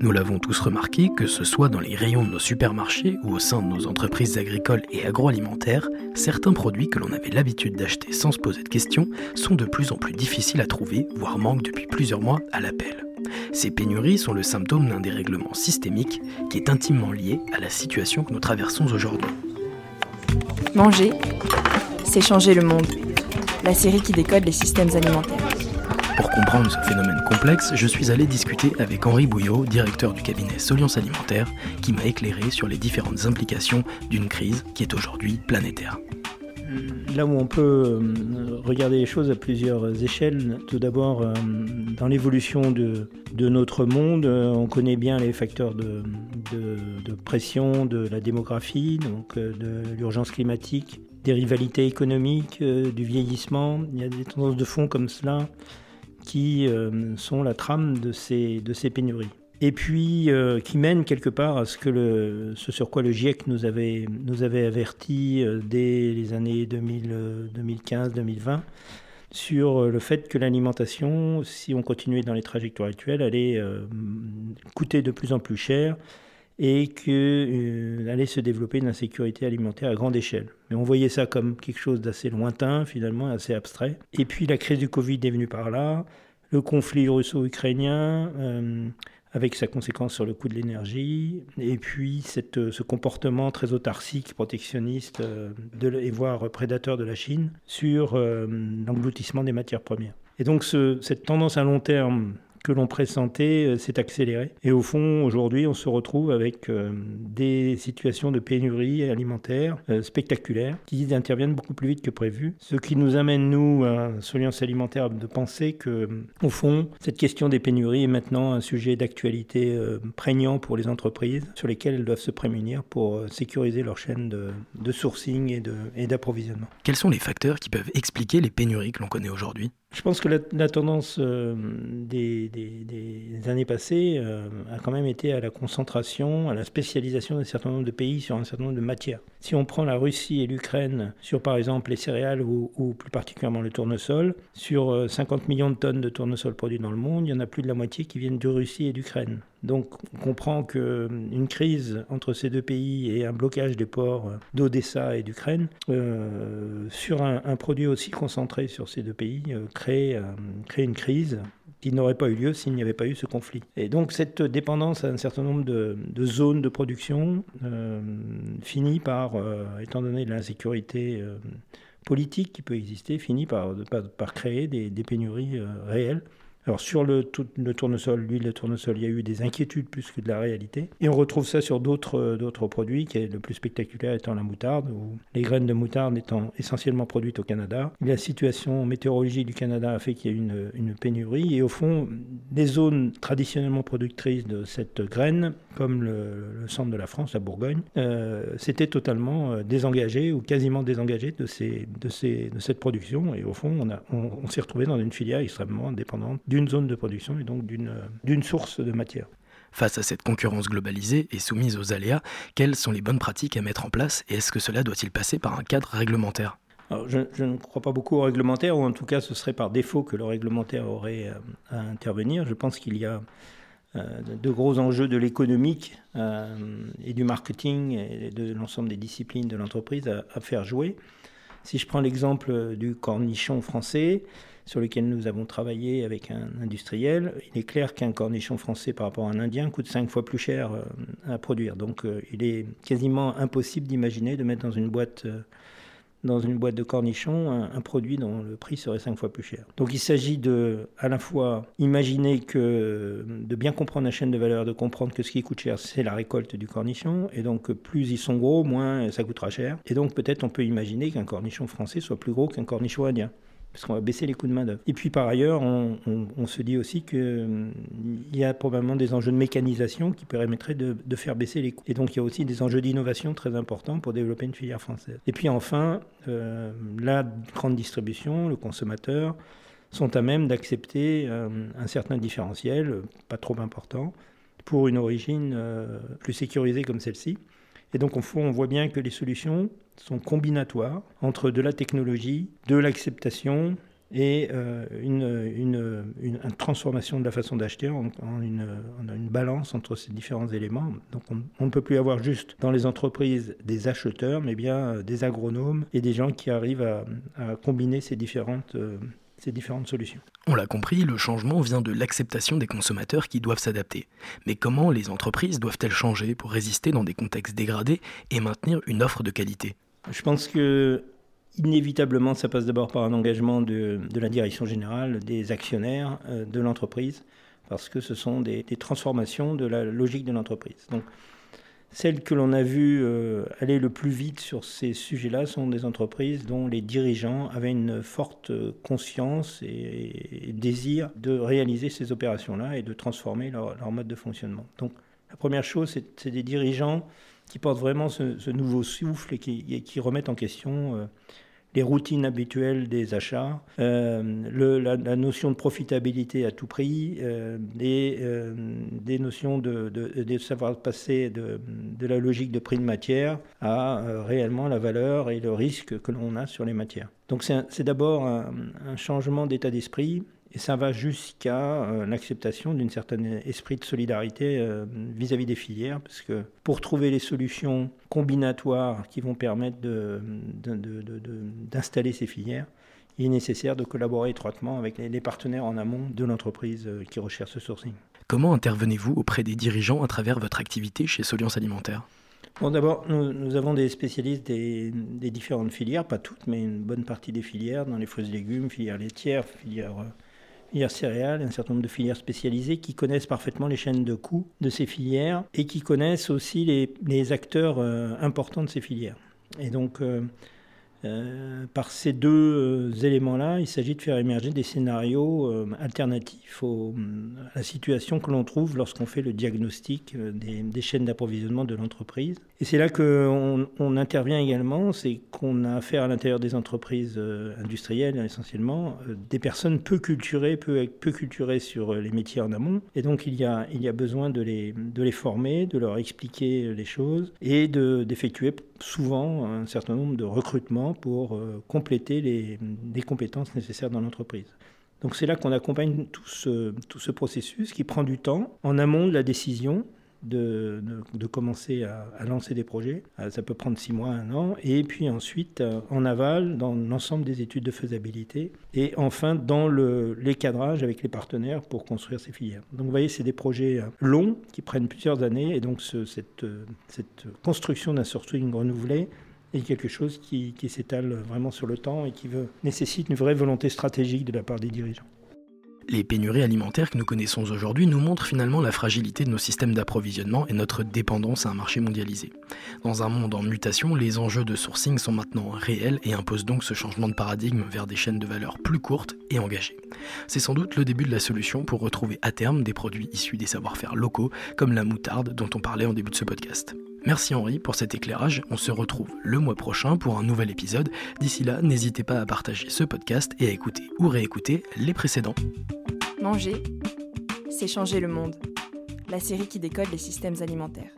Nous l'avons tous remarqué, que ce soit dans les rayons de nos supermarchés ou au sein de nos entreprises agricoles et agroalimentaires, certains produits que l'on avait l'habitude d'acheter sans se poser de questions sont de plus en plus difficiles à trouver, voire manquent depuis plusieurs mois à l'appel. Ces pénuries sont le symptôme d'un dérèglement systémique qui est intimement lié à la situation que nous traversons aujourd'hui. Manger, c'est changer le monde. La série qui décode les systèmes alimentaires. Pour comprendre ce phénomène complexe, je suis allé discuter avec Henri Bouillot, directeur du cabinet Soliance Alimentaire, qui m'a éclairé sur les différentes implications d'une crise qui est aujourd'hui planétaire. Là où on peut euh, regarder les choses à plusieurs échelles, tout d'abord euh, dans l'évolution de, notre monde, euh, on connaît bien les facteurs de, de pression de la démographie, donc de l'urgence climatique, des rivalités économiques, du vieillissement. Il y a des tendances de fond comme cela qui euh, sont la trame de ces, de ces pénuries. Et puis euh, qui mènent quelque part à ce, que le, ce sur quoi le GIEC nous avait, nous avait averti euh, dès les années 2015-2020 sur le fait que l'alimentation, si on continuait dans les trajectoires actuelles, allait coûter de plus en plus cher et que euh, allait se développer une insécurité alimentaire à grande échelle. Mais on voyait ça comme quelque chose d'assez lointain, finalement, assez abstrait. Et puis la crise du Covid est venue par là, le conflit russo-ukrainien, euh, avec sa conséquence sur le coût de l'énergie, et puis cette, ce comportement très autarcique, protectionniste, euh, et voire prédateur de la Chine, sur l'engloutissement des matières premières. Et donc ce, cette tendance à long terme que l'on pressentait euh, s'est accéléré. Et au fond, aujourd'hui, on se retrouve avec euh, des situations de pénurie alimentaire euh, spectaculaires qui interviennent beaucoup plus vite que prévu. Ce qui nous amène, nous, à Soliance Alimentaire, de penser que, au fond, cette question des pénuries est maintenant un sujet d'actualité prégnant pour les entreprises sur lesquelles elles doivent se prémunir pour sécuriser leur chaîne de, de sourcing et d'approvisionnement. Quels sont les facteurs qui peuvent expliquer les pénuries que l'on connaît aujourd'hui? Je pense que la, tendance euh, des, années passées euh, a quand même été à la concentration, à la spécialisation d'un certain nombre de pays sur un certain nombre de matières. Si on prend la Russie et l'Ukraine sur par exemple les céréales ou, plus particulièrement le tournesol, sur 50 euh, millions de tonnes de tournesol produits dans le monde, il y en a plus de la moitié qui viennent de Russie et d'Ukraine. Donc on comprend qu'une crise entre ces deux pays et un blocage des ports d'Odessa et d'Ukraine sur un, produit aussi concentré sur ces deux pays créer, créer une crise qui n'aurait pas eu lieu s'il n'y avait pas eu ce conflit. Et donc cette dépendance à un certain nombre de, zones de production euh, finit par, euh, étant donné l'insécurité euh, politique qui peut exister, finit par, créer des pénuries réelles alors sur le, tournesol, l'huile de tournesol, il y a eu des inquiétudes plus que de la réalité. Et on retrouve ça sur d'autres, euh, d'autres produits, qui est le plus spectaculaire étant la moutarde, ou les graines de moutarde étant essentiellement produites au Canada. La situation météorologique du Canada a fait qu'il y a une, une pénurie. Et au fond, les zones traditionnellement productrices de cette graine, comme le, centre de la France, la Bourgogne, euh, s'étaient totalement euh, désengagées ou quasiment désengagées de, cette production. Et au fond, on s'est retrouvé dans une filière extrêmement dépendante du d'une zone de production et donc d'une source de matière. Face à cette concurrence globalisée et soumise aux aléas, quelles sont les bonnes pratiques à mettre en place et est-ce que cela doit-il passer par un cadre réglementaire? Je, ne crois pas beaucoup au réglementaire, ou en tout cas ce serait par défaut que le réglementaire aurait euh, à intervenir. Je pense qu'il y a euh, de gros enjeux de l'économique euh, et du marketing et de l'ensemble des disciplines de l'entreprise à, faire jouer. Si je prends l'exemple du cornichon français, sur lequel nous avons travaillé avec un industriel, il est clair qu'un cornichon français par rapport à un indien coûte cinq fois plus cher euh, à produire. Donc euh, il est quasiment impossible d'imaginer de mettre dans une boîte euh, dans une boîte de cornichons un, produit dont le prix serait cinq fois plus cher. Donc il s'agit de à la fois imaginer que de bien comprendre la chaîne de valeur, de comprendre que ce qui coûte cher c'est la récolte du cornichon et donc plus ils sont gros, moins ça coûtera cher. Et donc peut-être on peut imaginer qu'un cornichon français soit plus gros qu'un cornichon indien parce qu'on va baisser les coûts de main-d'œuvre. Et puis par ailleurs, on, se dit aussi qu'il hum, y a probablement des enjeux de mécanisation qui permettraient de, faire baisser les coûts. Et donc il y a aussi des enjeux d'innovation très importants pour développer une filière française. Et puis enfin, euh, la grande distribution, le consommateur, sont à même d'accepter euh, un certain différentiel, pas trop important, pour une origine euh, plus sécurisée comme celle-ci. Et donc, on voit bien que les solutions sont combinatoires entre de la technologie, de l'acceptation et euh, une, transformation de la façon d'acheter en, une, une, balance entre ces différents éléments. Donc on, ne peut plus avoir juste dans les entreprises des acheteurs, mais bien euh, des agronomes et des gens qui arrivent à, combiner ces différentes, euh, ces différentes solutions. On l'a compris, le changement vient de l'acceptation des consommateurs qui doivent s'adapter. Mais comment les entreprises doivent-elles changer pour résister dans des contextes dégradés et maintenir une offre de qualité? Je pense que Inévitablement, ça passe d'abord par un engagement de, la direction générale, des actionnaires euh, de l'entreprise, parce que ce sont des, transformations de la logique de l'entreprise. Donc, celles que l'on a vues euh, aller le plus vite sur ces sujets-là sont des entreprises dont les dirigeants avaient une forte conscience et, désir de réaliser ces opérations-là et de transformer leur, mode de fonctionnement. Donc, la première chose, c'est des dirigeants qui portent vraiment ce, nouveau souffle et qui, remettent en question euh, les routines habituelles des achats, euh, la, notion de profitabilité à tout prix, euh, des, euh, des, notions de, savoir passer de, la logique de prix de matière à réellement la valeur et le risque que l'on a sur les matières. Donc c'est d'abord un changement d'état d'esprit et ça va jusqu'à euh, l'acceptation d'un certain esprit de solidarité euh, vis-à-vis des filières, parce que pour trouver les solutions combinatoires qui vont permettre d'installer ces filières, il est nécessaire de collaborer étroitement avec les partenaires en amont de l'entreprise euh, qui recherche ce sourcing. Comment intervenez-vous auprès des dirigeants à travers votre activité chez Soliance Alimentaire? Bon, d'abord, nous, avons des spécialistes des, différentes filières, pas toutes, mais une bonne partie des filières, dans les fruits et légumes, filières laitières, filières filières céréales, un certain nombre de filières spécialisées qui connaissent parfaitement les chaînes de coûts de ces filières et qui connaissent aussi les, acteurs euh, importants de ces filières. Euh, euh, par ces deux euh, éléments-là, il s'agit de faire émerger des scénarios euh, alternatifs à la situation que l'on trouve lorsqu'on fait le diagnostic des, chaînes d'approvisionnement de l'entreprise. Et c'est là qu'on on intervient également, c'est qu'on a affaire à l'intérieur des entreprises industrielles essentiellement, des personnes peu culturées, peu, peu culturées sur les métiers en amont. Et donc il y a, il y a besoin de les, de les former, de leur expliquer les choses et d'effectuer souvent un certain nombre de recrutements pour euh, compléter les, compétences nécessaires dans l'entreprise. Donc c'est là qu'on accompagne tout ce, tout ce processus qui prend du temps en amont de la décision de, de, commencer à, lancer des projets. Euh, ça peut prendre six mois, un an. Et puis ensuite, euh, en aval, dans l'ensemble des études de faisabilité. Et enfin, dans le, les cadrages avec les partenaires pour construire ces filières. Donc vous voyez, c'est des projets longs qui prennent plusieurs années. Et donc cette, cette construction d'un sourcing renouvelé et quelque chose qui, s'étale vraiment sur le temps et qui nécessite une vraie volonté stratégique de la part des dirigeants. Les pénuries alimentaires que nous connaissons aujourd'hui nous montrent finalement la fragilité de nos systèmes d'approvisionnement et notre dépendance à un marché mondialisé. Dans un monde en mutation, les enjeux de sourcing sont maintenant réels et imposent donc ce changement de paradigme vers des chaînes de valeur plus courtes et engagées. C'est sans doute le début de la solution pour retrouver à terme des produits issus des savoir-faire locaux comme la moutarde dont on parlait en début de ce podcast. Merci Henri pour cet éclairage. On se retrouve le mois prochain pour un nouvel épisode. D'ici là, n'hésitez pas à partager ce podcast et à écouter ou réécouter les précédents. Manger, c'est changer le monde. La série qui décode les systèmes alimentaires.